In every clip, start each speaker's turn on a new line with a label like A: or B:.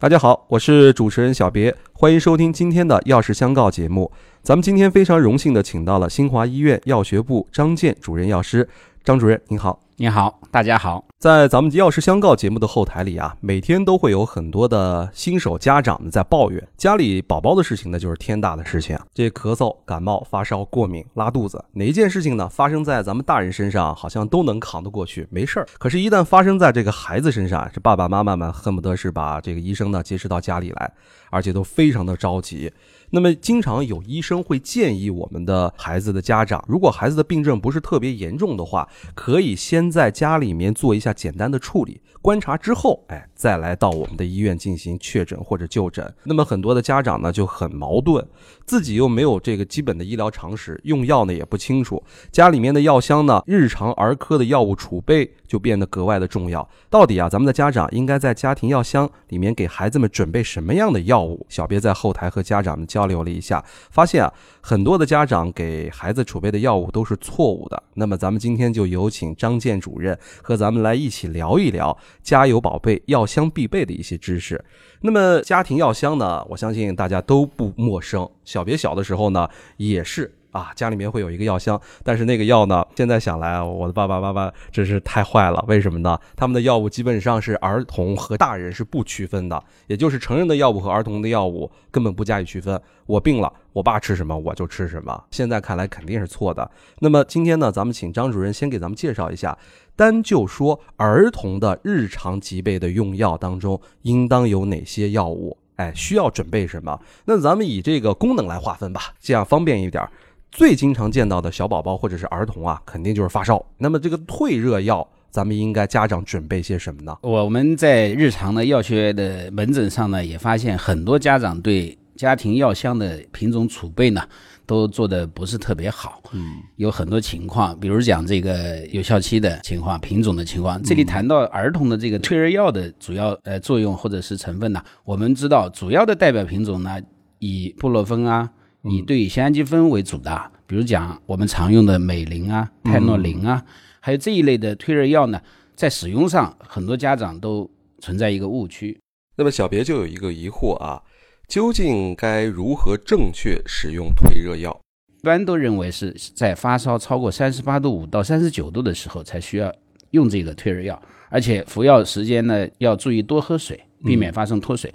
A: 大家好，我是主持人小别，欢迎收听今天的药师相告节目。咱们今天非常荣幸的请到了新华医院药学部张健主任药师，张主任您好。
B: 你好，大家好。
A: 在咱们药师相告节目的后台里啊，每天都会有很多的新手家长呢在抱怨家里宝宝的事情呢，就是天大的事情。这咳嗽、感冒、发烧、过敏、拉肚子，哪一件事情呢发生在咱们大人身上，好像都能扛得过去，没事儿。可是，一旦发生在这个孩子身上，这爸爸妈妈们恨不得是把这个医生呢接持到家里来，而且都非常的着急。那么，经常有医生会建议我们的孩子的家长，如果孩子的病症不是特别严重的话，可以先在家里面做一下简单的处理，观察之后，哎，再来到我们的医院进行确诊或者就诊。那么，很多的家长呢就很矛盾，自己又没有这个基本的医疗常识，用药呢也不清楚，家里面的药箱呢，日常儿科的药物储备就变得格外的重要。到底啊，咱们的家长应该在家庭药箱里面给孩子们准备什么样的药物？小别在后台和家长们交流了一下，发现啊，很多的家长给孩子储备的药物都是错误的。那么咱们今天就有请张健主任和咱们来一起聊一聊家有宝贝药箱必备的一些知识。那么家庭药箱呢，我相信大家都不陌生。小别小的时候呢，也是。啊，家里面会有一个药箱，但是那个药呢，现在想来，我的爸爸妈妈真是太坏了。为什么呢？他们的药物基本上是儿童和大人是不区分的，也就是成人的药物和儿童的药物根本不加以区分。我病了，我爸吃什么我就吃什么。现在看来肯定是错的。那么今天呢，咱们请张主任先给咱们介绍一下，单就说儿童的日常疾病的用药当中，应当有哪些药物？哎，需要准备什么？那咱们以这个功能来划分吧，这样方便一点。最经常见到的小宝宝或者是儿童啊，肯定就是发烧。那么这个退热药，咱们应该家长准备些什么呢？
B: 我们在日常的药学的门诊上呢，也发现很多家长对家庭药箱的品种储备呢，都做的不是特别好。嗯，有很多情况，比如讲这个有效期的情况、品种的情况。这里谈到儿童的这个退热药的主要呃作用或者是成分呢，我们知道主要的代表品种呢，以布洛芬啊。以对乙酰氨基酚为主的，比如讲我们常用的美林啊、泰诺林啊，还有这一类的退热药呢，在使用上很多家长都存在一个误区。
A: 那么小别就有一个疑惑啊，究竟该如何正确使用退热药？
B: 一般都认为是在发烧超过三十八度五到三十九度的时候才需要用这个退热药，而且服药时间呢要注意多喝水，避免发生脱水。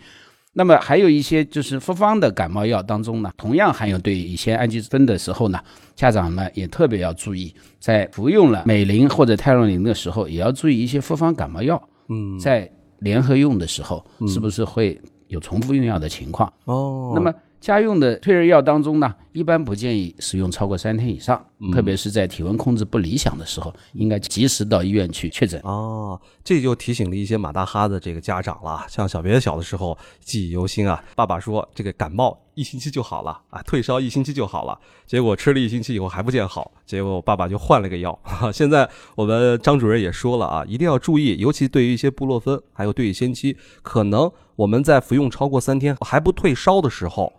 B: 那么还有一些就是复方的感冒药当中呢，同样含有对乙酰氨基酚的时候呢，家长呢也特别要注意，在服用了美林或者泰诺林的时候，也要注意一些复方感冒药，嗯，在联合用的时候，是不是会有重复用药的情况？哦，那么。家用的退热药当中呢，一般不建议使用超过三天以上，特别是在体温控制不理想的时候，应该及时到医院去确诊。
A: 哦，这就提醒了一些马大哈的这个家长了。像小别小的时候记忆犹新啊，爸爸说这个感冒一星期就好了啊，退烧一星期就好了，结果吃了一星期以后还不见好，结果爸爸就换了个药。现在我们张主任也说了啊，一定要注意，尤其对于一些布洛芬还有对乙酰基，可能我们在服用超过三天还不退烧的时候。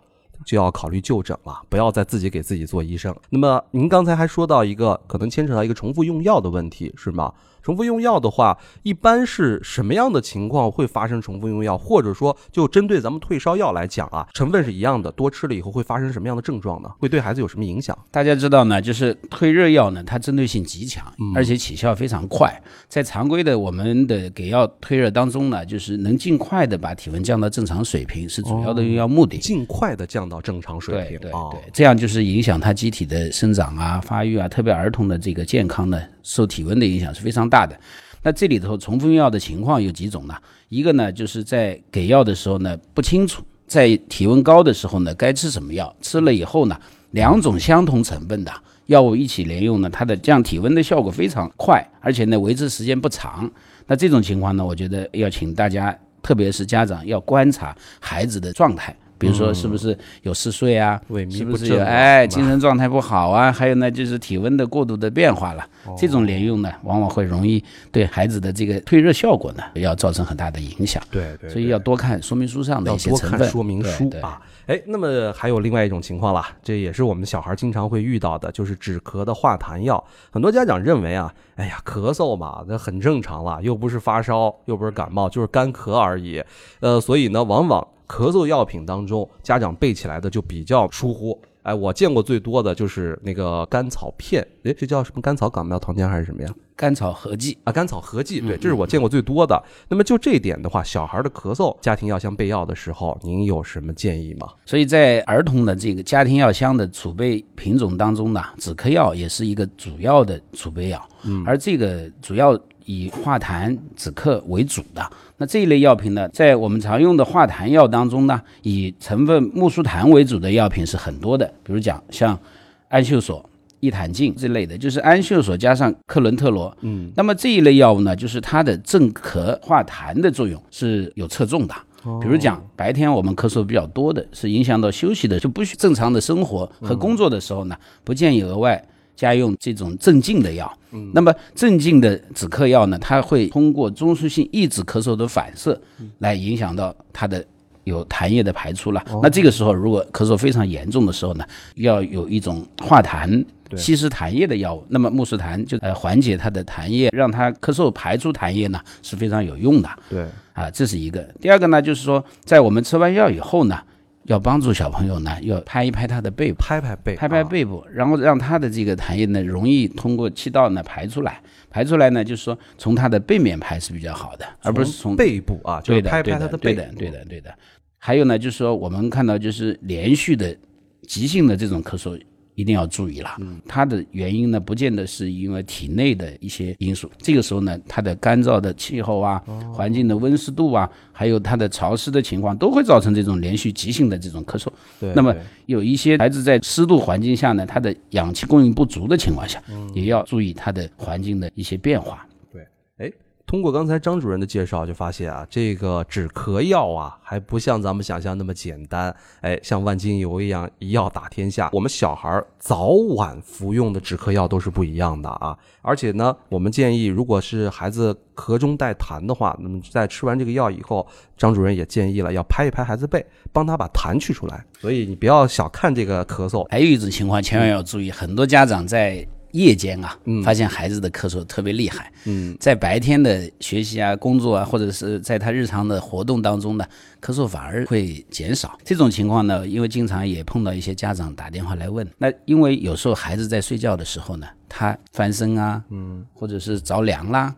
A: 就要考虑就诊了，不要再自己给自己做医生。那么您刚才还说到一个可能牵扯到一个重复用药的问题，是吗？重复用药的话，一般是什么样的情况会发生重复用药？或者说，就针对咱们退烧药来讲啊，成分是一样的，多吃了以后会发生什么样的症状呢？会对孩子有什么影响？
B: 大家知道呢，就是退热药呢，它针对性极强，而且起效非常快。在常规的我们的给药退热当中呢，就是能尽快的把体温降到正常水平，是主要的用药目的。
A: 尽快的降到正常水平，
B: 对对对，这样就是影响他机体的生长啊、发育啊，特别儿童的这个健康呢，受体温的影响是非常大。大的，那这里头重复用药的情况有几种呢？一个呢，就是在给药的时候呢不清楚，在体温高的时候呢该吃什么药，吃了以后呢两种相同成分的药物一起连用呢，它的降体温的效果非常快，而且呢维持时间不长。那这种情况呢，我觉得要请大家，特别是家长要观察孩子的状态。比如说是不是有嗜睡啊，
A: 萎靡
B: 是不是有哎精神状态不好啊，还有呢就是体温的过度的变化了，
A: 哦。
B: 这种连用呢，往往会容易对孩子的这个退热效果呢，要造成很大的影响。
A: 对对，
B: 所以要多看说明书上的
A: 要
B: 一些成分，
A: 多看说明书啊。哎，那么还有另外一种情况啦，这也是我们小孩经常会遇到的，就是止咳的化痰药。很多家长认为啊，哎呀，咳嗽嘛，那很正常了，又不是发烧，又不是感冒，就是干咳而已。呃，所以呢，往往咳嗽药品当中，家长备起来的就比较疏忽。哎，我见过最多的就是那个甘草片，哎，这叫什么甘草感冒糖浆还是什么呀？
B: 甘草合剂。
A: 啊，甘草合剂，
B: 嗯
A: 对，这是我见过最多的。那么就这一点的话，小孩的咳嗽，家庭药箱备药的时候，您有什么建议吗？
B: 所以在儿童的这个家庭药箱的储备品种当中呢，止咳药也是一个主要的储备药，嗯，而这个主要以化痰止咳为主的。那这一类药品呢，在我们常用的化痰药当中呢，以成分木苏痰为主的药品是很多的，比如讲像氨溴索、异坦净这类的，就是氨溴索加上克伦特罗，
A: 嗯，
B: 那么这一类药物呢，就是它的镇咳化痰的作用是有侧重的。比如讲，白天我们咳嗽比较多的，是影响到休息的，就不需正常的生活和工作的时候呢，不建议额外加用这种镇静的药。那么镇静的止咳药呢，它会通过中枢性抑制咳嗽的反射，来影响到它的有痰液的排出了。那这个时候，如果咳嗽非常严重的时候呢，要有一种化痰。稀释痰液的药物，那么木氏痰就呃缓解它的痰液，让它咳嗽排出痰液呢是非常有用的。
A: 对，
B: 啊，这是一个。第二个呢，就是说，在我们吃完药以后呢，要帮助小朋友呢，要拍一拍他的背部，
A: 拍拍背，
B: 拍拍
A: 啊，
B: 背部，然后让他的这个痰液呢，容易通过气道呢排出来。排出来呢，就是说从他的背面排是比较好的，而不是从
A: 背部啊，就是
B: 对的，
A: 拍
B: 对的，
A: 背，
B: 对的，对的，对的。还有呢，就是说我们看到就是连续的急性的这种咳嗽。一定要注意了，它的原因呢，不见得是因为体内的一些因素。这个时候呢，它的干燥的气候啊，环境的温湿度啊，还有它的潮湿的情况，都会造成这种连续急性的这种咳嗽。
A: 对，
B: 那么有一些孩子在湿度环境下呢，他的氧气供应不足的情况下，也要注意他的环境的一些变化。
A: 通过刚才张主任的介绍，就发现啊，这个止咳药啊，还不像咱们想象那么简单。哎，像万金油一样，一药打天下。我们小孩儿早晚服用的止咳药都是不一样的啊。而且呢，我们建议，如果是孩子咳中带痰的话，那么在吃完这个药以后，张主任也建议了，要拍一拍孩子背，帮他把痰去出来。所以你不要小看这个咳嗽，
B: 还有一种情况，千万要注意，很多家长在夜间啊，
A: 嗯
B: 发现孩子的咳嗽特别厉害，
A: 嗯，
B: 在白天的学习啊、工作啊，或者是在他日常的活动当中呢，咳嗽反而会减少。这种情况呢，因为经常也碰到一些家长打电话来问，那因为有时候孩子在睡觉的时候呢，他翻身啊，嗯，或者是着凉啦。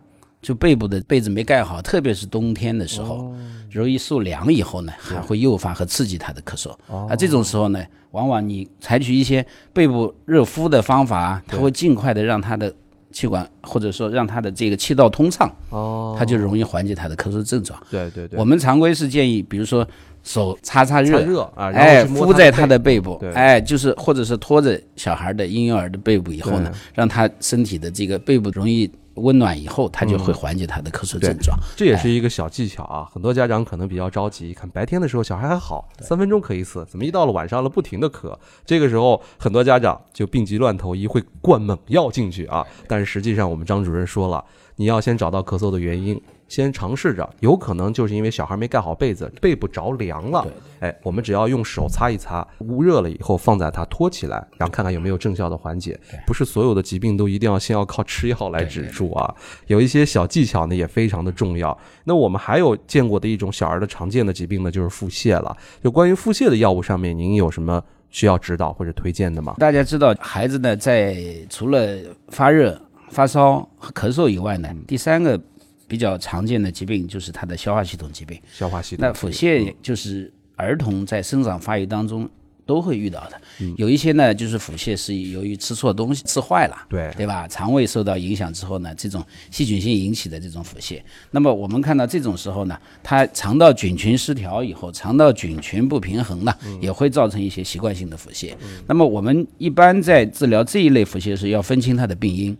B: 就背部的被子没盖好，特别是冬天的时候，容易受凉以后呢，还会诱发和刺激他的咳嗽。啊，这种时候呢，往往你采取一些背部热敷的方法啊，它会尽快的让他的气管或者说让他的这个气道通畅，
A: 哦，
B: 它就容易缓解他的咳嗽症状。
A: 对对对，
B: 我们常规是建议，比如说手擦擦
A: 擦
B: 热，
A: 热啊，然
B: 哎，
A: 后去
B: 敷在他
A: 的
B: 的背部
A: 对，
B: 哎，就是或者是拖着小孩的婴幼儿的背部以后呢，让他身体的这个背部容易温暖以后，他就会缓解他的咳嗽症状。
A: 这也是一个小技巧啊，很多家长可能比较着急，看白天的时候小孩还好，三分钟咳一次，怎么一到了晚上了不停的咳？这个时候很多家长就病急乱投医，会灌猛药进去啊。但是实际上我们张主任说了，你要先找到咳嗽的原因，先尝试着，有可能就是因为小孩没盖好被子，背部着凉了。哎，我们只要用手擦一擦，捂热了以后放在它托起来，然后看看有没有正效的缓解。不是所有的疾病都一定要先要靠吃药来止住啊，有一些小技巧呢也非常的重要。那我们还有见过的一种小儿的常见的疾病呢，就是腹泻了。就关于腹泻的药物上面，您有什么需要指导或者推荐的吗？
B: 大家知道，孩子呢，在除了发热、发烧和咳嗽以外呢，第三个比较常见的疾病就是它的消化系统疾病。
A: 消化系统。
B: 那腹泻就是儿童在生长发育当中都会遇到的，有一些呢就是腹泻是由于吃错东西吃坏了，
A: 对
B: 对吧？肠胃受到影响之后呢，这种细菌性引起的这种腹泻，那么我们看到这种时候呢，它肠道菌群失调以后，肠道菌群不平衡呢，也会造成一些习惯性的腹泻。那么我们一般在治疗这一类腹泻时，要分清它的病因。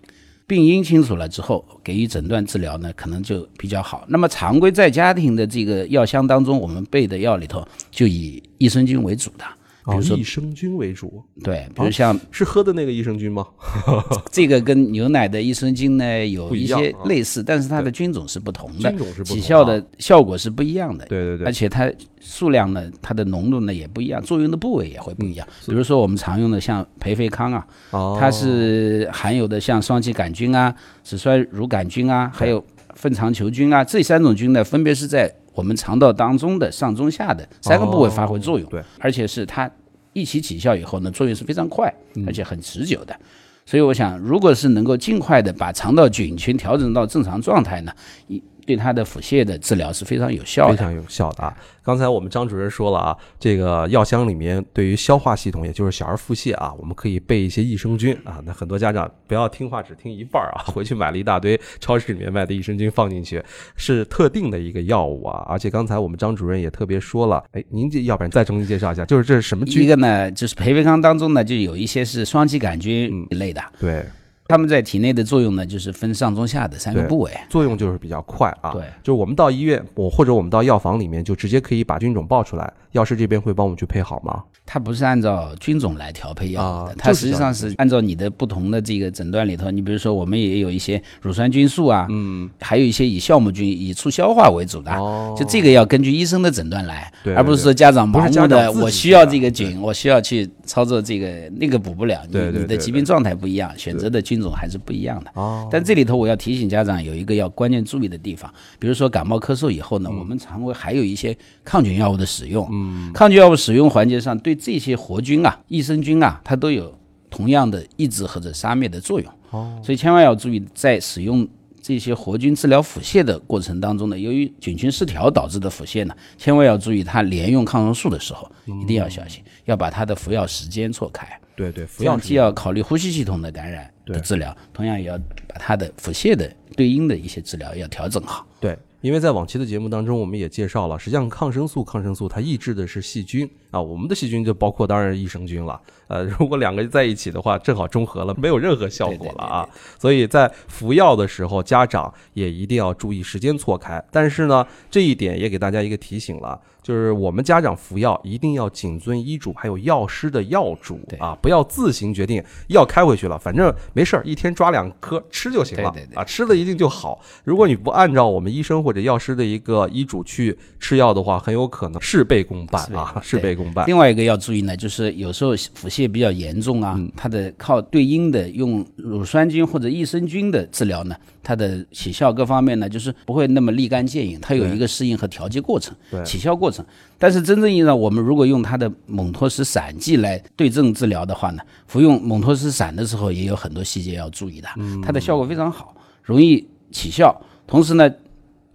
B: 病因清楚了之后，给予诊断治疗呢，可能就比较好。那么常规在家庭的这个药箱当中，我们备的药里头就以益生菌为主的，比如说
A: 益生菌为主，
B: 对，比如像
A: 是喝的那个益生菌吗？
B: 这个跟牛奶的益生菌呢有一些类似，但是它的菌种是不同的，
A: 菌种是不同
B: 起效的效果是不一样的。
A: 对对对。
B: 而且它数量呢，它的浓度呢也不一样，作用的部位也会不一样。比如说我们常用的像培菲康啊，
A: 哦，
B: 它是含有的像双歧杆菌啊、紫酸乳杆菌啊，还有粪肠球菌啊，这三种菌呢，分别是在我们肠道当中的上中下的三个部位发挥作用。
A: 对，
B: 而且是它一起起效以后呢，作用是非常快，
A: 嗯
B: 而且很持久的。所以我想，如果是能够尽快的把肠道菌群调整到正常状态呢，一对它的腹泻的治疗是非常有效的。
A: 非常有效的啊！刚才我们张主任说了啊，这个药箱里面对于消化系统，也就是小儿腹泻啊，我们可以备一些益生菌啊。那很多家长不要听话只听一半儿啊，回去买了一大堆超市里面卖的益生菌放进去，是特定的一个药物啊。而且刚才我们张主任也特别说了，哎，您这要不然再重新介绍一下，就是这是什么菌一？
B: 个呢，就是培培康当中呢，就有一些是双歧杆
A: 嗯
B: 菌一类的，
A: 对，
B: 它们在体内的作用呢，就是分上中下的三个部位。
A: 作用就是比较快啊。
B: 对，
A: 就是我们到医院，我或者我们到药房里面，就直接可以把菌种报出来，药师这边会帮我们去配好吗？
B: 它不是按照菌种来调配药的，
A: 啊
B: 它实际上是按照你的不同的这个诊断里头，你比如说我们也有一些乳酸菌素啊，嗯，还有一些以酵母菌、以促消化为主的，
A: 哦。
B: 就这个要根据医生的诊断来，
A: 对
B: 而不是说家长盲目的我需要这个菌，我需要去操作这个那个补不了，你你的疾病状态不一样，选择的菌种还是不一样的。
A: 哦，
B: 但这里头我要提醒家长有一个要关键注意的地方，比如说感冒咳嗽以后
A: 嗯。
B: 呢，我们肠胃还有一些抗菌药物的使用，嗯，抗菌药物使用环节上对这些活菌啊、益生菌啊，它都有同样的抑制或者杀灭的作用，哦，所以千万要注意在使用。这些活菌治疗腹泻的过程当中呢，由于菌群失调导致的腹泻呢，千万要注意，它连用抗生素的时候一定要小心，要把它的服药时间错开。
A: 对对，服药
B: 既要考虑呼吸系统的感染的治疗，同样也要把它的腹泻的对应的一些治疗要调整好。
A: 对，因为在往期的节目当中，我们也介绍了，实际上抗生素，抗生素它抑制的是细菌啊，我们的细菌就包括当然益生菌了。呃，如果两个在一起的话，正好中和了，没有任何效果了啊。所以在服药的时候，家长也一定要注意时间错开。但是呢，这一点也给大家一个提醒了，就是我们家长服药一定要谨遵医嘱，还有药师的药嘱啊，不要自行决定药开回去了，反正没事儿，一天抓两颗吃就行了啊，吃了一定就好。如果你不按照我们医生或者药师的一个医嘱去吃药的话，很有可能事倍功半啊，事倍功半。
B: 另外一个要注意呢，就是有时候腹泻比较严重啊，它的靠对应的用乳酸菌或者益生菌的治疗呢，它的起效各方面呢，就是不会那么立竿见影，它有一个适应和调节过程
A: 对，
B: 起效过程。但是真正意义上，我们如果用它的蒙脱石散剂来对症治疗的话呢，服用蒙脱石散的时候也有很多细节要注意的，它的效果非常好，容易起效，同时呢。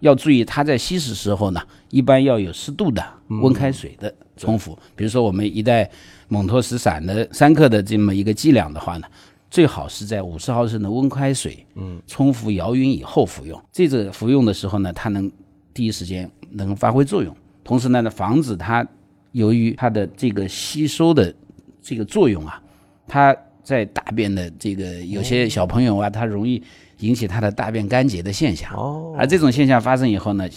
B: 要注意，它在稀释时候呢，一般要有适度的温开水的冲服。比如说，我们一袋蒙脱石散的三克的这么一个剂量的话呢，最好是在五十毫升的温开水，嗯，冲服摇匀以后服用。这个服用的时候呢，它能第一时间能发挥作用，同时呢，防止它由于它的这个吸收的这个作用啊，它在大便的这个有些小朋友啊，他容易引起他的大便干结的现象。
A: 哦，
B: 而这种现象发生以后呢，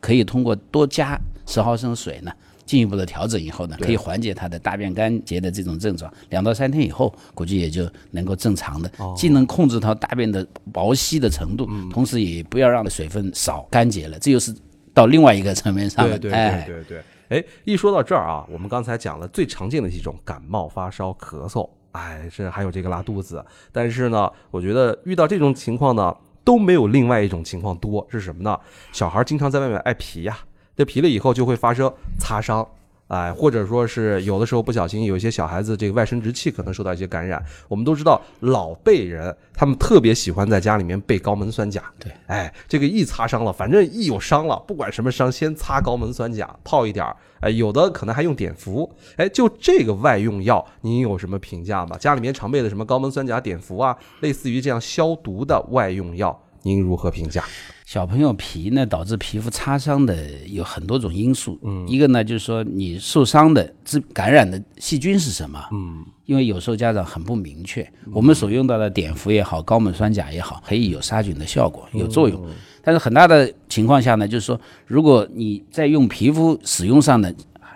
B: 可以通过多加十毫升水呢，进一步的调整以后呢，可以缓解他的大便干结的这种症状。两到三天以后，估计也就能够正常的，
A: 哦
B: 既能控制到大便的薄稀的程度，
A: 嗯
B: 同时也不要让水分少干结了。这又是到另外一个层面上了。
A: 对对对
B: 哎，
A: 对对。哎，一说到这儿啊，我们刚才讲了最常见的几种感冒、发烧、咳嗽，哎，这还有这个拉肚子。但是呢，我觉得遇到这种情况呢，都没有另外一种情况多，是什么呢？小孩经常在外面爱皮呀、这皮了以后就会发生擦伤。哎，或者说是有的时候不小心，有一些小孩子这个外生殖器可能受到一些感染。我们都知道老辈人他们特别喜欢在家里面备高锰酸钾。
B: 对，
A: 哎，这个一擦伤了，反正一有伤了，不管什么伤，先擦高锰酸钾，泡一点儿。哎，有的可能还用碘伏。哎，就这个外用药，您有什么评价吗？家里面常备的什么高锰酸钾碘伏啊，类似于这样消毒的外用药，您如何评价？
B: 小朋友皮呢，导致皮肤擦伤的有很多种因素。嗯，一个呢就是说你受伤的致感染的细菌是什么？嗯，因为有时候家长很不明确，我们所用到的碘伏也好，高锰酸钾也好，可以有杀菌的效果，有作用。但是很大的情况下呢，就是说如果你在用皮肤使用上呢。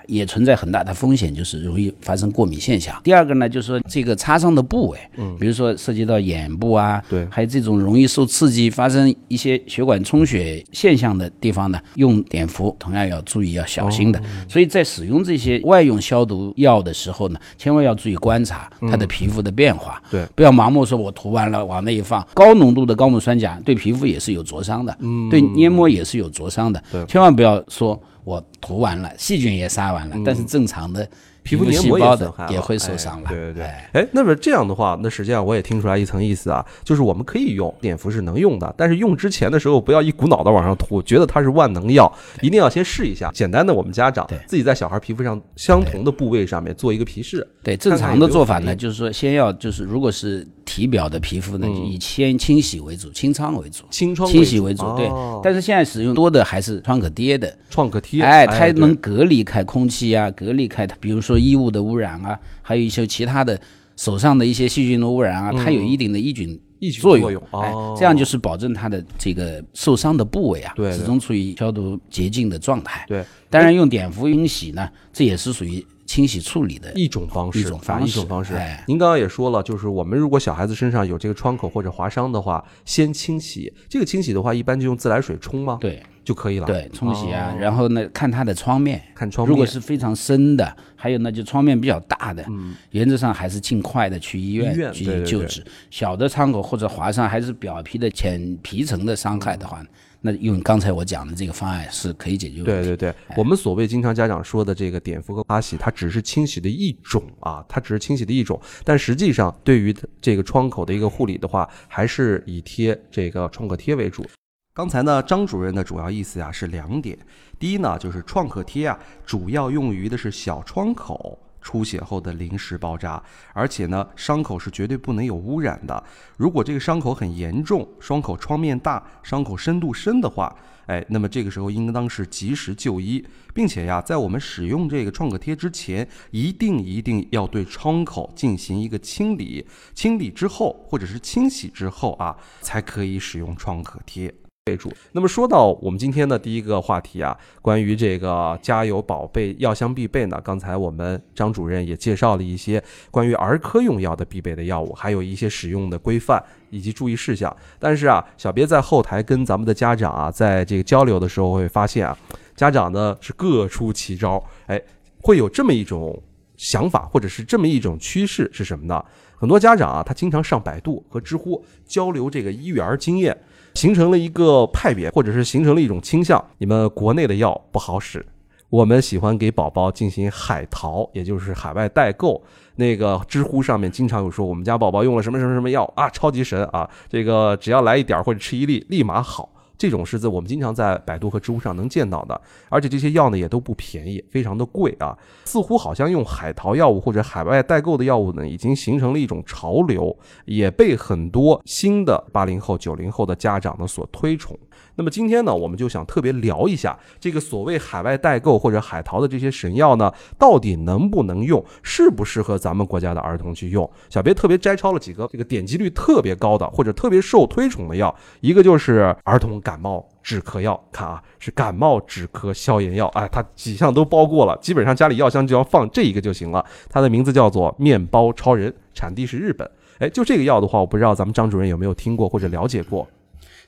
B: 也存在很大的风险，就是容易发生过敏现象。第二个呢，就是说这个擦伤的部位，嗯，比如说涉及到眼部啊，
A: 对，
B: 还有这种容易受刺激发生一些血管充血现象的地方呢，用碘伏同样要注意要小心的。所以在使用这些外用消毒药的时候呢，千万要注意观察它的皮肤的变化，
A: 对，
B: 不要盲目说我涂完了往那一放。高浓度的高锰酸钾对皮肤也是有灼伤的，嗯，对黏膜也是有灼伤的，
A: 对，
B: 千万不要说。我涂完了，细菌也杀完了，但是正常的
A: 皮肤
B: 细胞
A: 的
B: 也会受伤了。
A: 对对对，哎，那么这样的话，那实际上我也听出来一层意思啊，就是我们可以用碘伏是能用的，但是用之前的时候不要一股脑的往上涂，觉得它是万能药，一定要先试一下。简单的，我们家长自己在小孩皮肤上相同的部位上面做一个皮试。
B: 对，正常的做法呢，就是说先要就是如果是。体表的皮肤呢，以先清洗为主，清创为主，
A: 清创
B: 清洗为主。对，但是现在使用多的还是创可贴的，
A: 创可贴，
B: 哎，它能隔离开空气啊，隔离开它，比如说衣物的污染啊，还有一些其他的手上的一些细菌的污染啊，它有一定的抑菌
A: 抑菌
B: 作用。
A: 哎，
B: 这样就是保证它的这个受伤的部位啊，
A: 对，
B: 始终处于消毒洁净的状态。
A: 对，
B: 当然用碘伏清洗呢，这也是属于。清洗处理的
A: 一种方式，
B: 一种方式，
A: 一种方式。您刚刚也说了，就是我们如果小孩子身上有这个创口或者划伤的话，先清洗。这个清洗的话，一般就用自来水冲吗？
B: 对，
A: 就可以了。
B: 对，冲洗啊，然后呢，看它的创面，
A: 看创面。
B: 如果是非常深的，还有呢，就创面比较大的，嗯原则上还是尽快的去医院去救治。小的创口或者划伤，还是表皮的浅皮层的伤害的话。那用刚才我讲的这个方案是可以解决的。
A: 对对对，我们所谓经常家长说的这个碘伏和擦洗，它只是清洗的一种啊，它只是清洗的一种。但实际上，对于这个创口的一个护理的话，还是以贴这个创可贴为主。刚才呢，张主任的主要意思呀是两点：第一呢，就是创可贴啊，主要用于的是小创口。出血后的临时包扎，而且呢，伤口是绝对不能有污染的。如果这个伤口很严重，伤口创面大，伤口深度深的话，哎，那么这个时候应当是及时就医，并且呀，在我们使用这个创可贴之前，一定一定要对创口进行一个清理，清理之后或者是清洗之后啊，才可以使用创可贴。备注。那么说到我们今天的第一个话题啊，关于这个家有宝贝药箱必备呢，刚才我们张主任也介绍了一些关于儿科用药的必备的药物，还有一些使用的规范以及注意事项。但是啊，小别在后台跟咱们的家长啊，在这个交流的时候会发现啊，家长呢是各出奇招，哎，会有这么一种想法，或者是这么一种趋势是什么呢？很多家长啊，他经常上百度和知乎交流这个育儿经验。形成了一个派别，或者是形成了一种倾向。你们国内的药不好使，我们喜欢给宝宝进行海淘，也就是海外代购。那个知乎上面经常有说，我们家宝宝用了什么什么什么药啊，超级神啊！这个只要来一点或者吃一粒，立马好。这种是在我们经常在百度和知乎上能见到的，而且这些药呢也都不便宜，非常的贵啊。似乎好像用海淘药物或者海外代购的药物呢，已经形成了一种潮流，也被很多新的八零后、九零后的家长呢所推崇。那么今天呢，我们就想特别聊一下这个所谓海外代购或者海淘的这些神药呢，到底能不能用，适不适合咱们国家的儿童去用？小别特别摘抄了几个这个点击率特别高的或者特别受推崇的药，一个就是儿童感冒止咳药，看啊，是感冒止咳消炎药，哎，它几项都包过了，基本上家里药箱就要放这一个就行了。它的名字叫做面包超人，产地是日本。哎，就这个药的话，我不知道咱们张主任有没有听过或者了解过。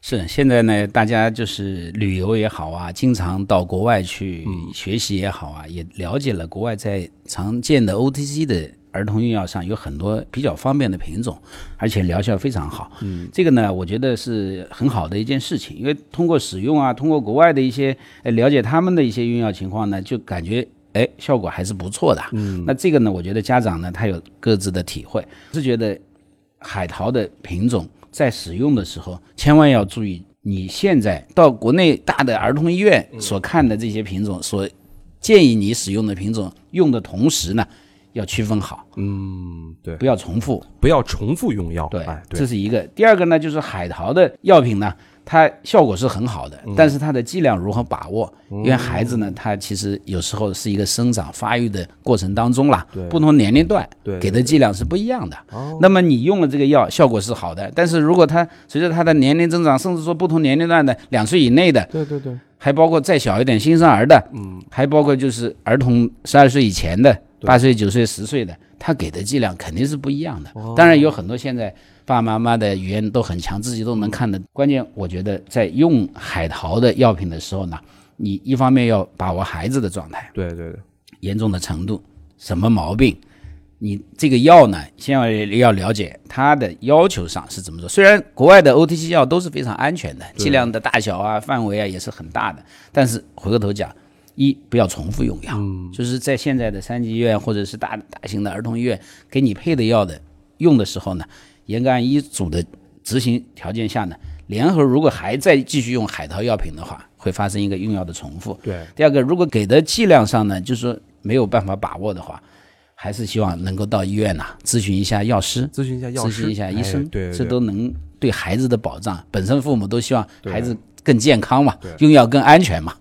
B: 是现在呢，大家就是旅游也好啊，经常到国外去学习也好啊，也了解了国外在常见的 OTC 的儿童用药上有很多比较方便的品种，而且疗效非常好。嗯，这个呢，我觉得是很好的一件事情，因为通过使用啊，通过国外的一些了解他们的一些用药情况呢，就感觉哎效果还是不错的。嗯，那这个呢，我觉得家长呢他有各自的体会，是觉得海淘的品种。在使用的时候，千万要注意。你现在到国内大的儿童医院所看的这些品种，所建议你使用的品种，用的同时呢，要区分好，
A: 嗯，对，
B: 不要重复。
A: 不要重复用药。
B: 对
A: 哎，，对
B: 这，是一个。第二个呢，就是海淘的药品呢，它效果是很好的，
A: 嗯
B: 但是它的剂量如何把握？因为孩子呢，他其实有时候是一个生长发育的过程当中啦，不同年龄段给的剂量是不一样的。
A: 哦
B: 那么你用了这个药，效果是好的，但是如果他随着他的年龄增长，甚至说不同年龄段的两岁以内的，
A: 对对对，
B: 还包括再小一点新生儿的，嗯，还包括就是儿童十二岁以前的，八岁、九岁、十岁的，他给的剂量肯定是不一样的。当然有很多现在爸爸妈妈的语言都很强，自己都能看的。关键我觉得在用海淘的药品的时候呢，你一方面要把握孩子的状态、
A: 对对对，
B: 严重的程度、什么毛病。你这个药呢，先要要了解它的要求上是怎么做。虽然国外的 OTC 药都是非常安全的，剂量的大小啊、范围啊也是很大的，但是回过头讲，一不要重复用药，就是在现在的三级医院或者是大大型的儿童医院给你配的药的用的时候呢，严格按医嘱的执行条件下呢，联合如果还在继续用海淘药品的话，会发生一个用药的重复。
A: 对，
B: 第二个，如果给的剂量上呢，就是说没有办法把握的话，还是希望能够到医院呐、咨询一下药师，
A: 咨询一下药师，
B: 咨询一下医生，
A: 哎对，对
B: 这都能对孩子的保障。本身父母都希望孩子更健康嘛，用药更安全嘛，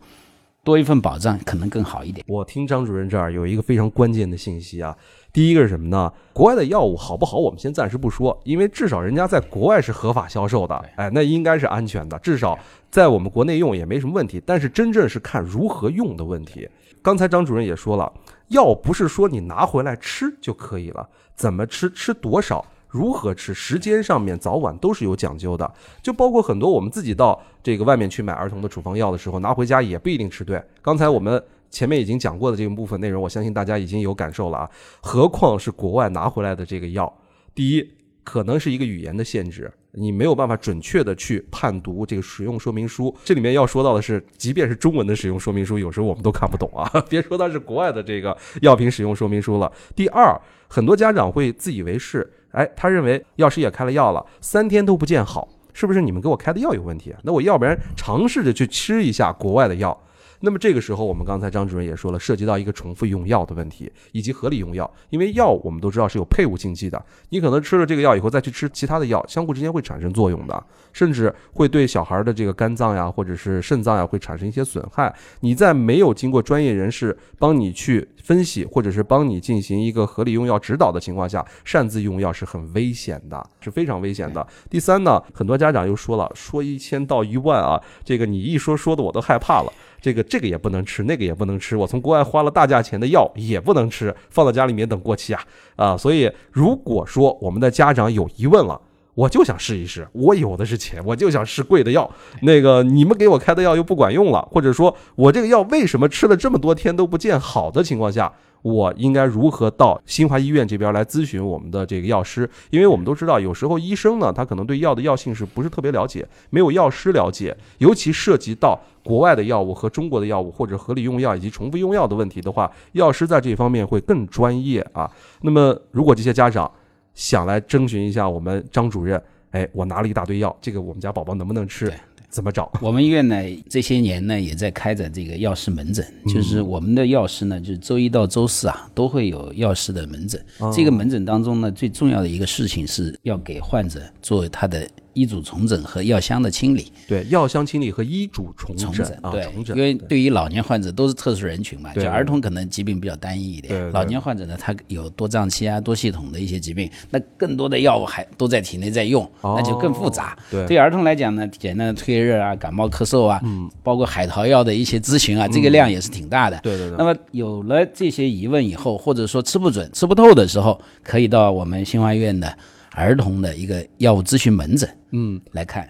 B: 多一份保障可能更好一点。
A: 我听张主任这儿有一个非常关键的信息啊，第一个是什么呢？国外的药物好不好，我们先暂时不说，因为至少人家在国外是合法销售的，哎，那应该是安全的，至少在我们国内用也没什么问题。但是真正是看如何用的问题。刚才张主任也说了，药不是说你拿回来吃就可以了，怎么吃，吃多少。如何吃，时间上面早晚都是有讲究的，就包括很多我们自己到这个外面去买儿童的处方药的时候，拿回家也不一定吃对。刚才我们前面已经讲过的这个部分内容，我相信大家已经有感受了啊。何况是国外拿回来的这个药，第一可能是一个语言的限制，你没有办法准确的去判读这个使用说明书。这里面要说到的是，即便是中文的使用说明书，有时候我们都看不懂啊，别说它是国外的这个药品使用说明书了。第二，很多家长会自以为是，哎，他认为药师也开了药了，三天都不见好，是不是你们给我开的药有问题？那我要不然尝试着去吃一下国外的药。那么这个时候，我们刚才张主任也说了，涉及到一个重复用药的问题，以及合理用药。因为药我们都知道是有配伍禁忌的，你可能吃了这个药以后再去吃其他的药，相互之间会产生作用的，甚至会对小孩的这个肝脏呀或者是肾脏呀会产生一些损害。你在没有经过专业人士帮你去分析，或者是帮你进行一个合理用药指导的情况下，擅自用药是很危险的，是非常危险的。第三呢，很多家长又说了，说一千到一万啊，这个你一说说的我都害怕了。这个这个也不能吃，那个也不能吃。我从国外花了大价钱的药也不能吃，放到家里面等过期啊啊！所以如果说我们的家长有疑问了，我就想试一试，我有的是钱，我就想试贵的药。那个你们给我开的药又不管用了，或者说我这个药为什么吃了这么多天都不见好的情况下，我应该如何到新华医院这边来咨询我们的这个药师？因为我们都知道，有时候医生呢，他可能对药的药性是不是特别了解，没有药师了解，尤其涉及到国外的药物和中国的药物或者合理用药以及重复用药的问题的话，药师在这方面会更专业啊。那么，如果这些家长想来征询一下我们张主任，哎，我拿了一大堆药，这个我们家宝宝能不能吃？怎么找？
B: 我们医院呢这些年呢也在开展这个药师门诊，就是我们的药师呢，就是周一到周四啊都会有药师的门诊。这个门诊当中呢，最重要的一个事情是要给患者做他的医嘱重整和药箱的清理。
A: 对，药箱清理和医嘱重
B: 重
A: 诊啊，
B: 对，
A: 重整
B: 因。为对于老年患者都是特殊人群嘛，
A: 对
B: 就儿童可能疾病比较单一一点，
A: 对对
B: 老年患者呢，他有多脏器啊、多系统的一些疾病，那更多的药物还都在体内在用，那就更复杂。
A: 哦对
B: 对儿童来讲呢，简单的退热啊、感冒咳嗽啊，嗯，包括海淘药的一些咨询啊，这个量也是挺大的。
A: 对对对
B: 那么有了这些疑问以后，或者说吃不准、吃不透的时候，可以到我们新华医院的儿童的一个药物咨询门诊，
A: 嗯，
B: 来看。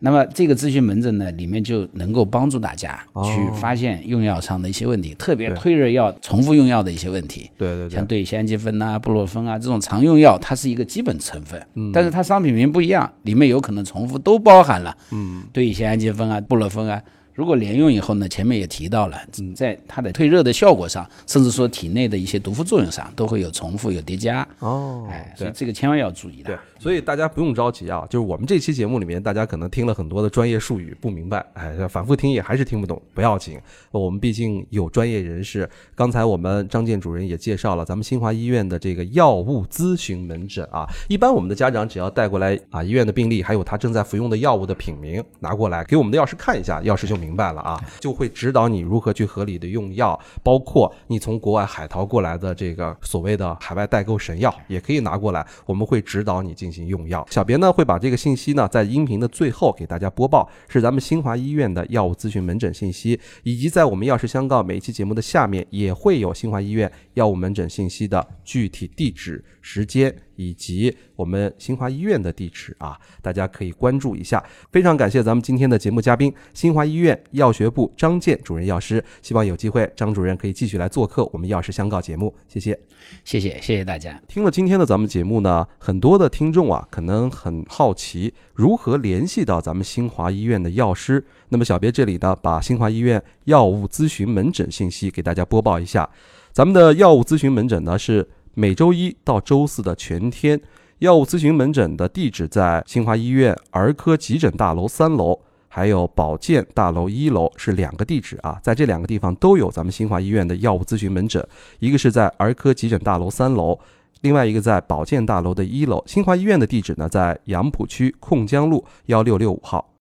B: 那么这个咨询门诊呢，里面就能够帮助大家
A: 哦
B: 去发现用药上的一些问题，特别退热药重复用药的一些问题。
A: 对对对
B: 像对乙酰氨基酚啊、布洛芬啊这种常用药，它是一个基本成分，
A: 嗯
B: 但是它商品名不一样，里面有可能重复都包含了，嗯，对乙酰氨基酚啊、布洛芬啊。如果连用以后呢，前面也提到了，在它的退热的效果上，甚至说体内的一些毒副作用上，都会有重复、有叠加。
A: 哦
B: 哎，所以这个千万要注意的。
A: 对，所以大家不用着急啊，就是我们这期节目里面，大家可能听了很多的专业术语不明白，哎，反复听也还是听不懂，不要紧，我们毕竟有专业人士。刚才我们张健主任也介绍了咱们新华医院的这个药物咨询门诊啊，一般我们的家长只要带过来啊医院的病历，还有他正在服用的药物的品名拿过来，给我们的药师看一下，药师就明白了啊，就会指导你如何去合理的用药，包括你从国外海淘过来的这个所谓的海外代购神药，也可以拿过来，我们会指导你进行用药。小别呢会把这个信息呢在音频的最后给大家播报，是咱们新华医院的药物咨询门诊信息，以及在我们药师相告每一期节目的下面也会有新华医院药物门诊信息的具体地址、时间以及我们新华医院的地址啊，大家可以关注一下。非常感谢咱们今天的节目嘉宾，新华医院药学部张健主任药师，希望有机会张主任可以继续来做客我们药师相告节目，谢谢。
B: 谢谢，谢谢大家。
A: 听了今天的咱们节目呢，很多的听众啊，可能很好奇如何联系到咱们新华医院的药师。那么小别这里呢，把新华医院药物咨询门诊信息给大家播报一下。咱们的药物咨询门诊呢是每周一到周四的全天。药物咨询门诊的地址在新华医院儿科急诊大楼三楼，还有保健大楼一楼是两个地址啊，在这两个地方都有咱们新华医院的药物咨询门诊，一个是在儿科急诊大楼三楼，另外一个在保健大楼的一楼。新华医院的地址呢在杨浦区控江路幺六六五号。